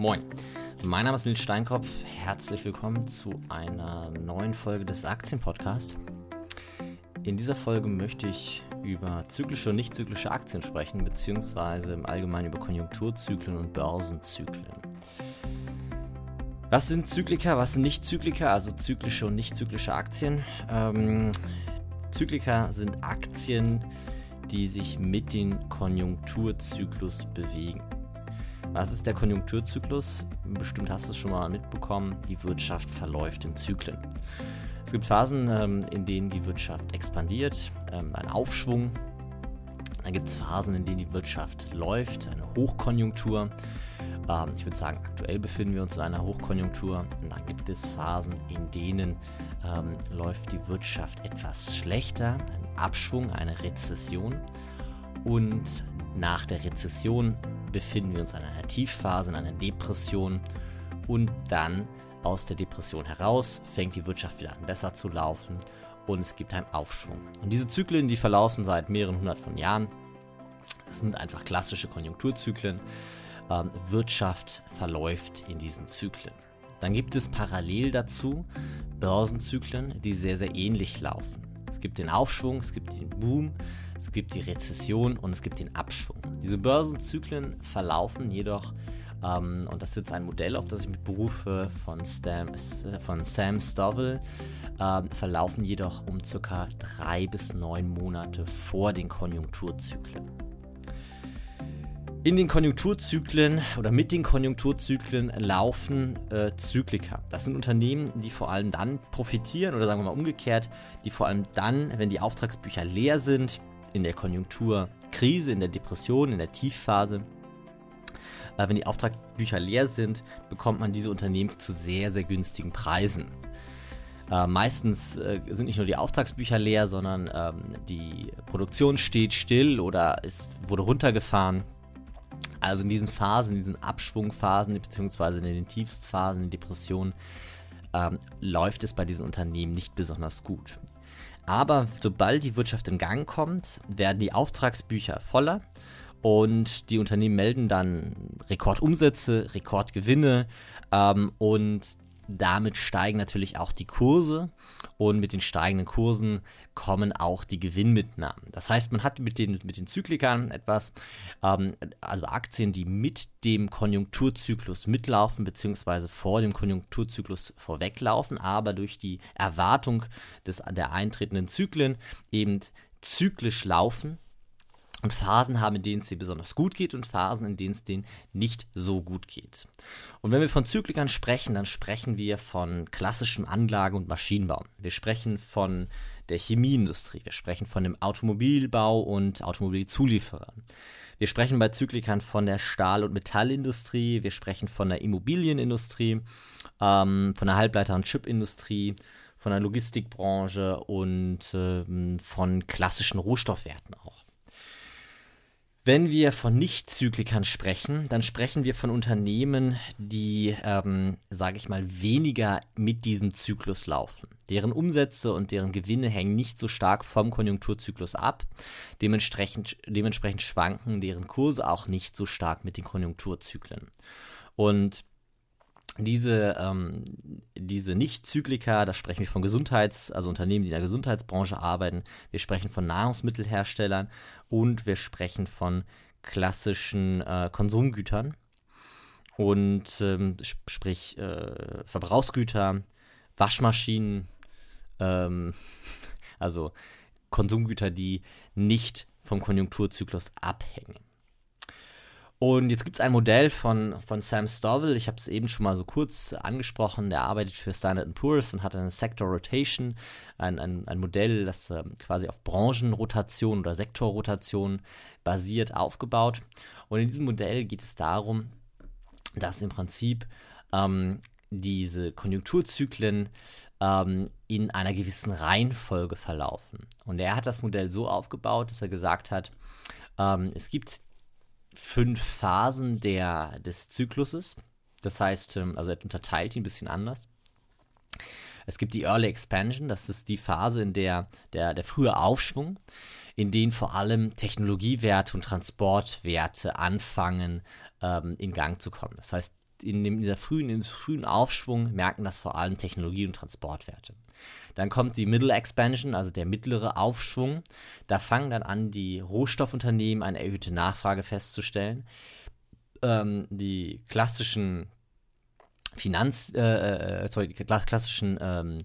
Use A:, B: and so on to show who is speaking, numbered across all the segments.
A: Moin, mein Name ist Nils Steinkopf. Herzlich willkommen zu einer neuen Folge des Aktienpodcasts. In dieser Folge möchte ich über zyklische und nicht zyklische Aktien sprechen, beziehungsweise im Allgemeinen über Konjunkturzyklen und Börsenzyklen. Was sind Zyklika, was sind Nicht-Zyklika, also zyklische und nicht zyklische Aktien? Ähm, Zyklika sind Aktien, die sich mit dem Konjunkturzyklus bewegen. Was ist der Konjunkturzyklus? Bestimmt hast du es schon mal mitbekommen. Die Wirtschaft verläuft in Zyklen. Es gibt Phasen, ähm, in denen die Wirtschaft expandiert, ähm, ein Aufschwung. Dann gibt es Phasen, in denen die Wirtschaft läuft, eine Hochkonjunktur. Ähm, ich würde sagen, aktuell befinden wir uns in einer Hochkonjunktur. Und dann gibt es Phasen, in denen läuft die Wirtschaft etwas schlechter, ein Abschwung, eine Rezession. Und nach der Rezession befinden wir uns in einer Tiefphase, in einer Depression. Und dann aus der Depression heraus fängt die Wirtschaft wieder an besser zu laufen und es gibt einen Aufschwung. Und diese Zyklen, die verlaufen seit mehreren hundert von Jahren. Sind einfach klassische Konjunkturzyklen. Ähm, Wirtschaft verläuft in diesen Zyklen. Dann gibt es parallel dazu Börsenzyklen, die sehr, sehr ähnlich laufen. Es gibt den Aufschwung, es gibt den Boom, es gibt die Rezession und es gibt den Abschwung. Diese Börsenzyklen verlaufen jedoch, ähm, und das ist jetzt ein Modell, auf das ich mich berufe, von, Stam, von Sam Stovall, äh, verlaufen jedoch um circa drei bis neun Monate vor den Konjunkturzyklen. In den Konjunkturzyklen oder mit den Konjunkturzyklen laufen äh, Zyklika. Das sind Unternehmen, die vor allem dann profitieren oder sagen wir mal umgekehrt, die vor allem dann, wenn die Auftragsbücher leer sind, in der Konjunkturkrise, in der Depression, in der Tiefphase, äh, wenn die Auftragbücher leer sind, bekommt man diese Unternehmen zu sehr, sehr günstigen Preisen. Äh, meistens äh, sind nicht nur die Auftragsbücher leer, sondern ähm, die Produktion steht still oder es wurde runtergefahren. Also in diesen Phasen, in diesen Abschwungphasen, beziehungsweise in den Tiefstphasen, in Depressionen, ähm, läuft es bei diesen Unternehmen nicht besonders gut. Aber sobald die Wirtschaft in Gang kommt, werden die Auftragsbücher voller und die Unternehmen melden dann Rekordumsätze, Rekordgewinne ähm, und damit steigen natürlich auch die Kurse und mit den steigenden Kursen kommen auch die Gewinnmitnahmen. Das heißt, man hat mit den, mit den Zyklikern etwas, ähm, also Aktien, die mit dem Konjunkturzyklus mitlaufen, beziehungsweise vor dem Konjunkturzyklus vorweglaufen, aber durch die Erwartung des, der eintretenden Zyklen eben zyklisch laufen und Phasen haben, in denen es dir besonders gut geht und Phasen, in denen es denen nicht so gut geht. Und wenn wir von Zyklikern sprechen, dann sprechen wir von klassischem Anlage- und Maschinenbau. Wir sprechen von der Chemieindustrie, wir sprechen von dem Automobilbau und Automobilzulieferern. Wir sprechen bei Zyklikern von der Stahl- und Metallindustrie, wir sprechen von der Immobilienindustrie, ähm, von der Halbleiter- und Chipindustrie, von der Logistikbranche und ähm, von klassischen Rohstoffwerten auch. Wenn wir von Nicht-Zyklikern sprechen, dann sprechen wir von Unternehmen, die, ähm, sage ich mal, weniger mit diesem Zyklus laufen. Deren Umsätze und deren Gewinne hängen nicht so stark vom Konjunkturzyklus ab. Dementsprechend, dementsprechend schwanken deren Kurse auch nicht so stark mit den Konjunkturzyklen. Und diese, ähm, diese Nicht-Zyklika, da sprechen wir von Gesundheits-, also Unternehmen, die in der Gesundheitsbranche arbeiten, wir sprechen von Nahrungsmittelherstellern und wir sprechen von klassischen äh, Konsumgütern und ähm, sprich äh, Verbrauchsgüter, Waschmaschinen, ähm, also Konsumgüter, die nicht vom Konjunkturzyklus abhängen. Und jetzt gibt es ein Modell von, von Sam Stovall, ich habe es eben schon mal so kurz angesprochen, der arbeitet für Standard Poor's und hat eine Sector Rotation, ein, ein, ein Modell, das äh, quasi auf Branchenrotation oder Sektorrotation basiert, aufgebaut. Und in diesem Modell geht es darum, dass im Prinzip ähm, diese Konjunkturzyklen ähm, in einer gewissen Reihenfolge verlaufen. Und er hat das Modell so aufgebaut, dass er gesagt hat, ähm, es gibt fünf Phasen der, des Zykluses. Das heißt, ähm, also er unterteilt ihn ein bisschen anders. Es gibt die Early Expansion, das ist die Phase, in der der, der frühe Aufschwung, in dem vor allem Technologiewerte und Transportwerte anfangen ähm, in Gang zu kommen. Das heißt, in, dem, dieser frühen, in frühen Aufschwung merken das vor allem Technologie- und Transportwerte. Dann kommt die Middle Expansion, also der mittlere Aufschwung. Da fangen dann an, die Rohstoffunternehmen eine erhöhte Nachfrage festzustellen. Ähm, die klassischen Finanz, äh, äh sorry, die klassischen ähm,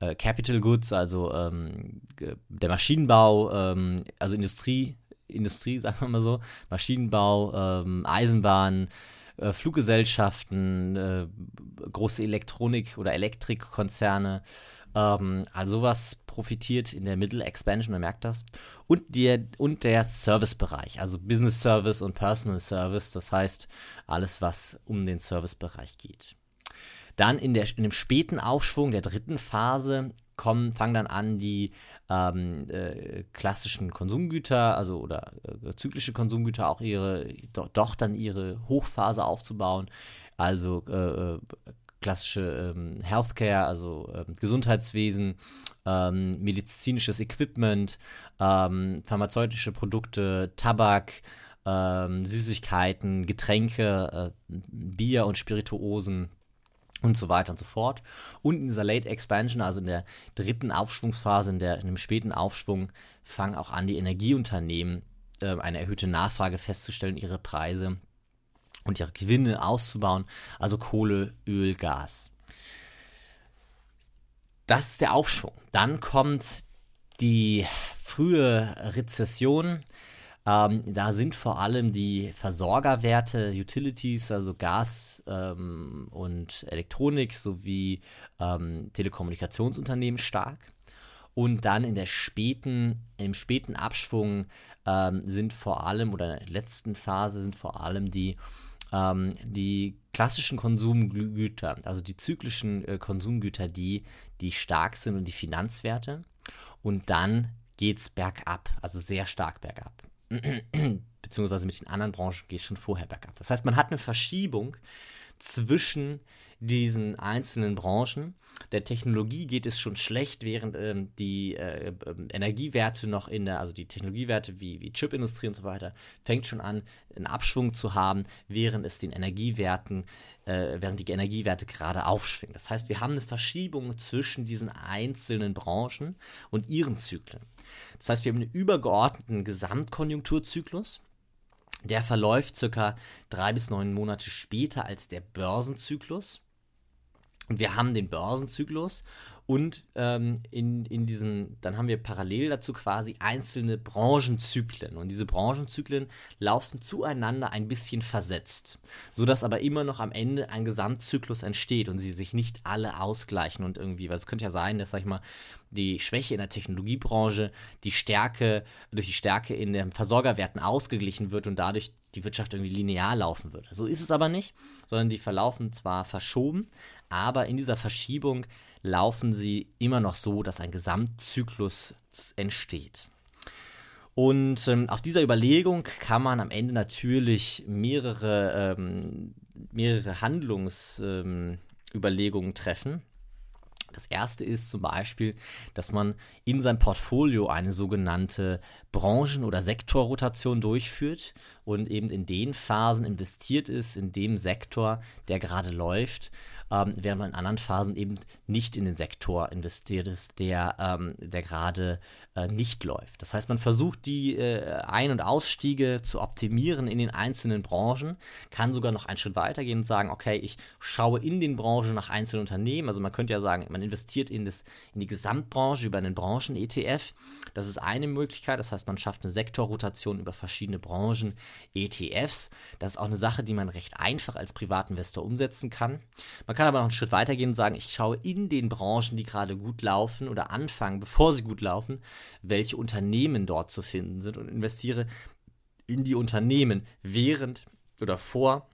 A: äh, Capital Goods, also ähm, der Maschinenbau, ähm, also Industrie, Industrie, sagen wir mal so, Maschinenbau, ähm, Eisenbahn, äh, Fluggesellschaften, äh, große Elektronik- oder Elektrikkonzerne, ähm, also sowas profitiert in der Middle Expansion, man merkt das. Und der, und der Servicebereich, also Business Service und Personal Service, das heißt alles, was um den Servicebereich geht. Dann in, der, in dem späten Aufschwung der dritten Phase kommen, fangen dann an, die ähm, äh, klassischen Konsumgüter, also oder äh, zyklische Konsumgüter auch ihre, doch, doch, dann ihre Hochphase aufzubauen. Also äh, äh klassische ähm, Healthcare, also ähm, Gesundheitswesen, ähm, medizinisches Equipment, ähm, pharmazeutische Produkte, Tabak, ähm, Süßigkeiten, Getränke, äh, Bier und Spirituosen und so weiter und so fort. Und in dieser Late Expansion, also in der dritten Aufschwungsphase, in, der, in dem späten Aufschwung, fangen auch an, die Energieunternehmen äh, eine erhöhte Nachfrage festzustellen, ihre Preise und ihre Gewinne auszubauen, also Kohle, Öl, Gas. Das ist der Aufschwung. Dann kommt die frühe Rezession, ähm, da sind vor allem die Versorgerwerte, Utilities, also Gas ähm, und Elektronik sowie ähm, Telekommunikationsunternehmen stark. Und dann in der späten, im späten Abschwung ähm, sind vor allem, oder in der letzten Phase sind vor allem die, ähm, die klassischen Konsumgüter, also die zyklischen äh, Konsumgüter, die, die stark sind und die Finanzwerte. Und dann geht es bergab, also sehr stark bergab. Beziehungsweise mit den anderen Branchen geht es schon vorher bergab. Das heißt, man hat eine Verschiebung zwischen diesen einzelnen Branchen. Der Technologie geht es schon schlecht, während ähm, die äh, äh, Energiewerte noch in der, also die Technologiewerte wie, wie Chipindustrie und so weiter, fängt schon an, einen Abschwung zu haben, während es den Energiewerten, äh, während die Energiewerte gerade aufschwingen. Das heißt, wir haben eine Verschiebung zwischen diesen einzelnen Branchen und ihren Zyklen. Das heißt, wir haben einen übergeordneten Gesamtkonjunkturzyklus. Der verläuft circa drei bis neun Monate später als der Börsenzyklus. Und wir haben den Börsenzyklus und ähm, in, in diesen, dann haben wir parallel dazu quasi einzelne Branchenzyklen. Und diese Branchenzyklen laufen zueinander ein bisschen versetzt, sodass aber immer noch am Ende ein Gesamtzyklus entsteht und sie sich nicht alle ausgleichen und irgendwie, weil es könnte ja sein, dass, sag ich mal, die Schwäche in der Technologiebranche die Stärke, durch die Stärke in den Versorgerwerten ausgeglichen wird und dadurch die Wirtschaft irgendwie linear laufen würde. So ist es aber nicht, sondern die verlaufen zwar verschoben, aber in dieser Verschiebung laufen sie immer noch so, dass ein Gesamtzyklus entsteht. Und ähm, auf dieser Überlegung kann man am Ende natürlich mehrere, ähm, mehrere Handlungsüberlegungen ähm, treffen. Das erste ist zum Beispiel, dass man in seinem Portfolio eine sogenannte Branchen- oder Sektorrotation durchführt und eben in den Phasen investiert ist, in dem Sektor, der gerade läuft, ähm, während man in anderen Phasen eben nicht in den Sektor investiert ist, der, ähm, der gerade äh, nicht läuft. Das heißt, man versucht die äh, Ein- und Ausstiege zu optimieren in den einzelnen Branchen, kann sogar noch einen Schritt weitergehen und sagen, okay, ich schaue in den Branchen nach einzelnen Unternehmen. Also man könnte ja sagen, man investiert in, das, in die Gesamtbranche über einen Branchen-ETF. Das ist eine Möglichkeit. Das heißt, man schafft eine Sektorrotation über verschiedene Branchen, ETFs. Das ist auch eine Sache, die man recht einfach als Privatinvestor umsetzen kann. Man kann aber noch einen Schritt weitergehen und sagen, ich schaue in den Branchen, die gerade gut laufen oder anfangen, bevor sie gut laufen, welche Unternehmen dort zu finden sind und investiere in die Unternehmen während oder vor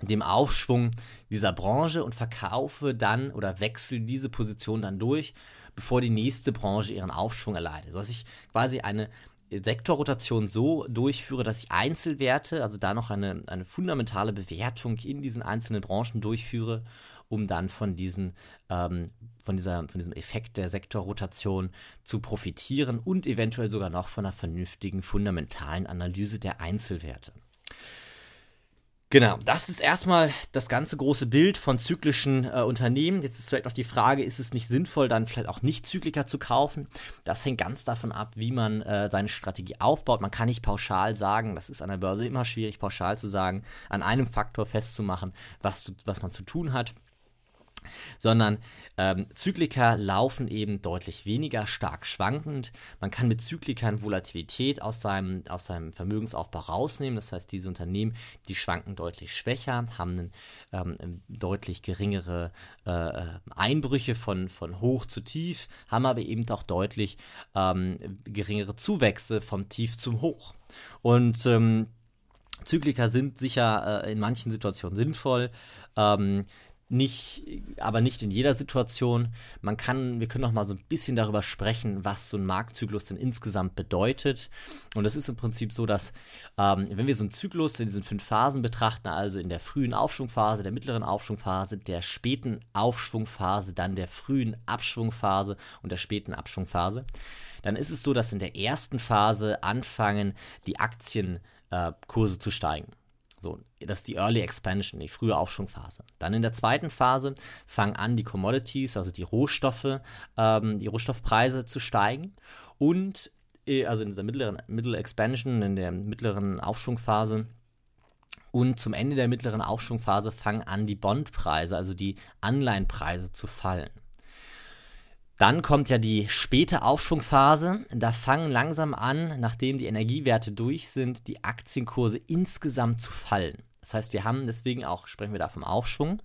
A: dem Aufschwung dieser Branche und verkaufe dann oder wechsle diese Position dann durch, bevor die nächste Branche ihren Aufschwung erleidet. Sodass ich quasi eine Sektorrotation so durchführe, dass ich Einzelwerte, also da noch eine, eine fundamentale Bewertung in diesen einzelnen Branchen durchführe, um dann von, diesen, ähm, von, dieser, von diesem Effekt der Sektorrotation zu profitieren und eventuell sogar noch von einer vernünftigen fundamentalen Analyse der Einzelwerte. Genau, das ist erstmal das ganze große Bild von zyklischen äh, Unternehmen. Jetzt ist vielleicht noch die Frage, ist es nicht sinnvoll, dann vielleicht auch nicht Zykliker zu kaufen? Das hängt ganz davon ab, wie man äh, seine Strategie aufbaut. Man kann nicht pauschal sagen, das ist an der Börse immer schwierig, pauschal zu sagen, an einem Faktor festzumachen, was, was man zu tun hat sondern ähm, Zykliker laufen eben deutlich weniger stark schwankend. Man kann mit Zyklikern Volatilität aus seinem, aus seinem Vermögensaufbau rausnehmen. Das heißt, diese Unternehmen, die schwanken deutlich schwächer, haben einen, ähm, deutlich geringere äh, Einbrüche von, von hoch zu tief, haben aber eben auch deutlich ähm, geringere Zuwächse vom Tief zum Hoch. Und ähm, Zykliker sind sicher äh, in manchen Situationen sinnvoll. Ähm, nicht, aber nicht in jeder Situation. Man kann, wir können noch mal so ein bisschen darüber sprechen, was so ein Marktzyklus denn insgesamt bedeutet. Und es ist im Prinzip so, dass ähm, wenn wir so einen Zyklus in diesen fünf Phasen betrachten, also in der frühen Aufschwungphase, der mittleren Aufschwungphase, der späten Aufschwungphase, dann der frühen Abschwungphase und der späten Abschwungphase, dann ist es so, dass in der ersten Phase anfangen die Aktienkurse äh, zu steigen. So, das ist die Early Expansion, die frühe Aufschwungphase. Dann in der zweiten Phase fangen an, die Commodities, also die Rohstoffe, ähm, die Rohstoffpreise zu steigen. Und äh, also in der mittleren Middle Expansion, in der mittleren Aufschwungphase, und zum Ende der mittleren Aufschwungphase fangen an, die Bondpreise, also die Anleihenpreise zu fallen. Dann kommt ja die späte Aufschwungphase. Da fangen langsam an, nachdem die Energiewerte durch sind, die Aktienkurse insgesamt zu fallen. Das heißt, wir haben deswegen auch, sprechen wir da vom Aufschwung.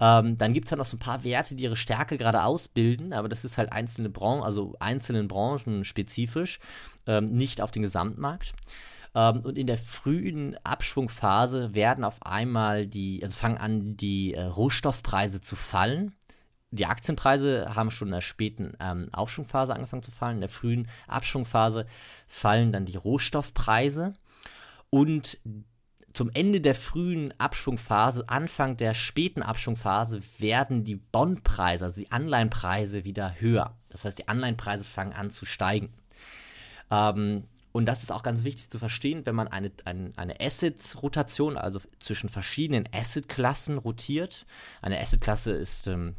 A: Ähm, dann gibt es halt noch so ein paar Werte, die ihre Stärke gerade ausbilden, aber das ist halt einzelne Branchen, also einzelnen Branchen spezifisch, ähm, nicht auf den Gesamtmarkt. Ähm, und in der frühen Abschwungphase werden auf einmal die, also fangen an, die äh, Rohstoffpreise zu fallen die Aktienpreise haben schon in der späten ähm, Aufschwungphase angefangen zu fallen. In der frühen Abschwungphase fallen dann die Rohstoffpreise. Und zum Ende der frühen Abschwungphase, Anfang der späten Abschwungphase, werden die Bondpreise, also die Anleihenpreise, wieder höher. Das heißt, die Anleihenpreise fangen an zu steigen. Ähm, und das ist auch ganz wichtig zu verstehen, wenn man eine, eine, eine Assets-Rotation, also zwischen verschiedenen Asset-Klassen rotiert. Eine Asset-Klasse ist ähm,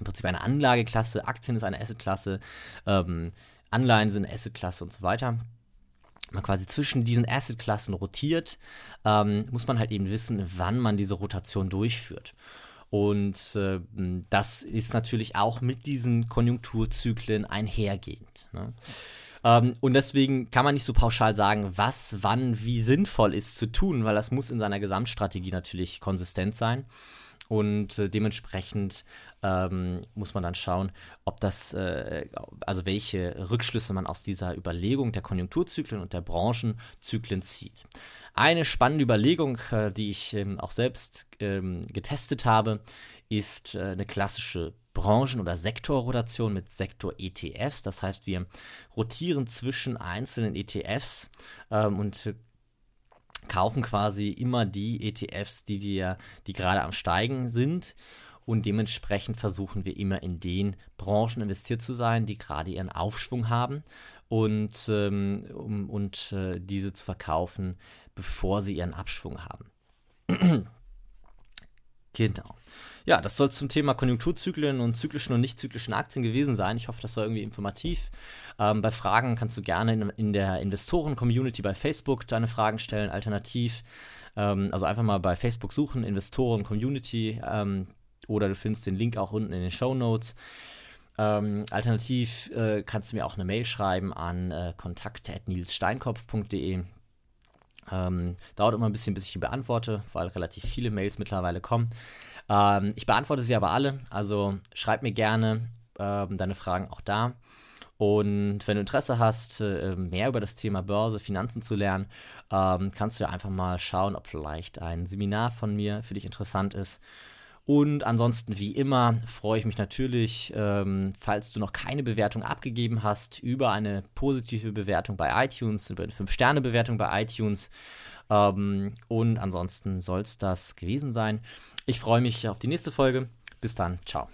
A: im Prinzip eine Anlageklasse, Aktien ist eine Assetklasse, ähm, Anleihen sind Assetklasse und so weiter. Man quasi zwischen diesen Assetklassen rotiert, ähm, muss man halt eben wissen, wann man diese Rotation durchführt. Und äh, das ist natürlich auch mit diesen Konjunkturzyklen einhergehend. Ne? Ähm, und deswegen kann man nicht so pauschal sagen, was, wann, wie sinnvoll ist zu tun, weil das muss in seiner Gesamtstrategie natürlich konsistent sein. Und äh, dementsprechend ähm, muss man dann schauen, ob das, äh, also welche Rückschlüsse man aus dieser Überlegung der Konjunkturzyklen und der Branchenzyklen zieht. Eine spannende Überlegung, äh, die ich ähm, auch selbst ähm, getestet habe, ist äh, eine klassische Branchen- oder Sektorrotation mit Sektor-ETFs. Das heißt, wir rotieren zwischen einzelnen ETFs ähm, und kaufen quasi immer die ETFs, die wir, die gerade am Steigen sind. Und dementsprechend versuchen wir immer in den Branchen investiert zu sein, die gerade ihren Aufschwung haben und, ähm, und äh, diese zu verkaufen, bevor sie ihren Abschwung haben. Genau. Ja, das soll zum Thema Konjunkturzyklen und zyklischen und nicht zyklischen Aktien gewesen sein. Ich hoffe, das war irgendwie informativ. Ähm, bei Fragen kannst du gerne in, in der Investoren-Community bei Facebook deine Fragen stellen. Alternativ, ähm, also einfach mal bei Facebook suchen, Investoren-Community, ähm, oder du findest den Link auch unten in den Show Notes. Ähm, alternativ äh, kannst du mir auch eine Mail schreiben an äh, kontakt.nilssteinkopf.de. Ähm, dauert immer ein bisschen, bis ich die beantworte, weil relativ viele Mails mittlerweile kommen. Ähm, ich beantworte sie aber alle, also schreib mir gerne ähm, deine Fragen auch da. Und wenn du Interesse hast, äh, mehr über das Thema Börse, Finanzen zu lernen, ähm, kannst du ja einfach mal schauen, ob vielleicht ein Seminar von mir für dich interessant ist. Und ansonsten, wie immer, freue ich mich natürlich, ähm, falls du noch keine Bewertung abgegeben hast, über eine positive Bewertung bei iTunes, über eine 5-Sterne-Bewertung bei iTunes. Ähm, und ansonsten soll es das gewesen sein. Ich freue mich auf die nächste Folge. Bis dann. Ciao.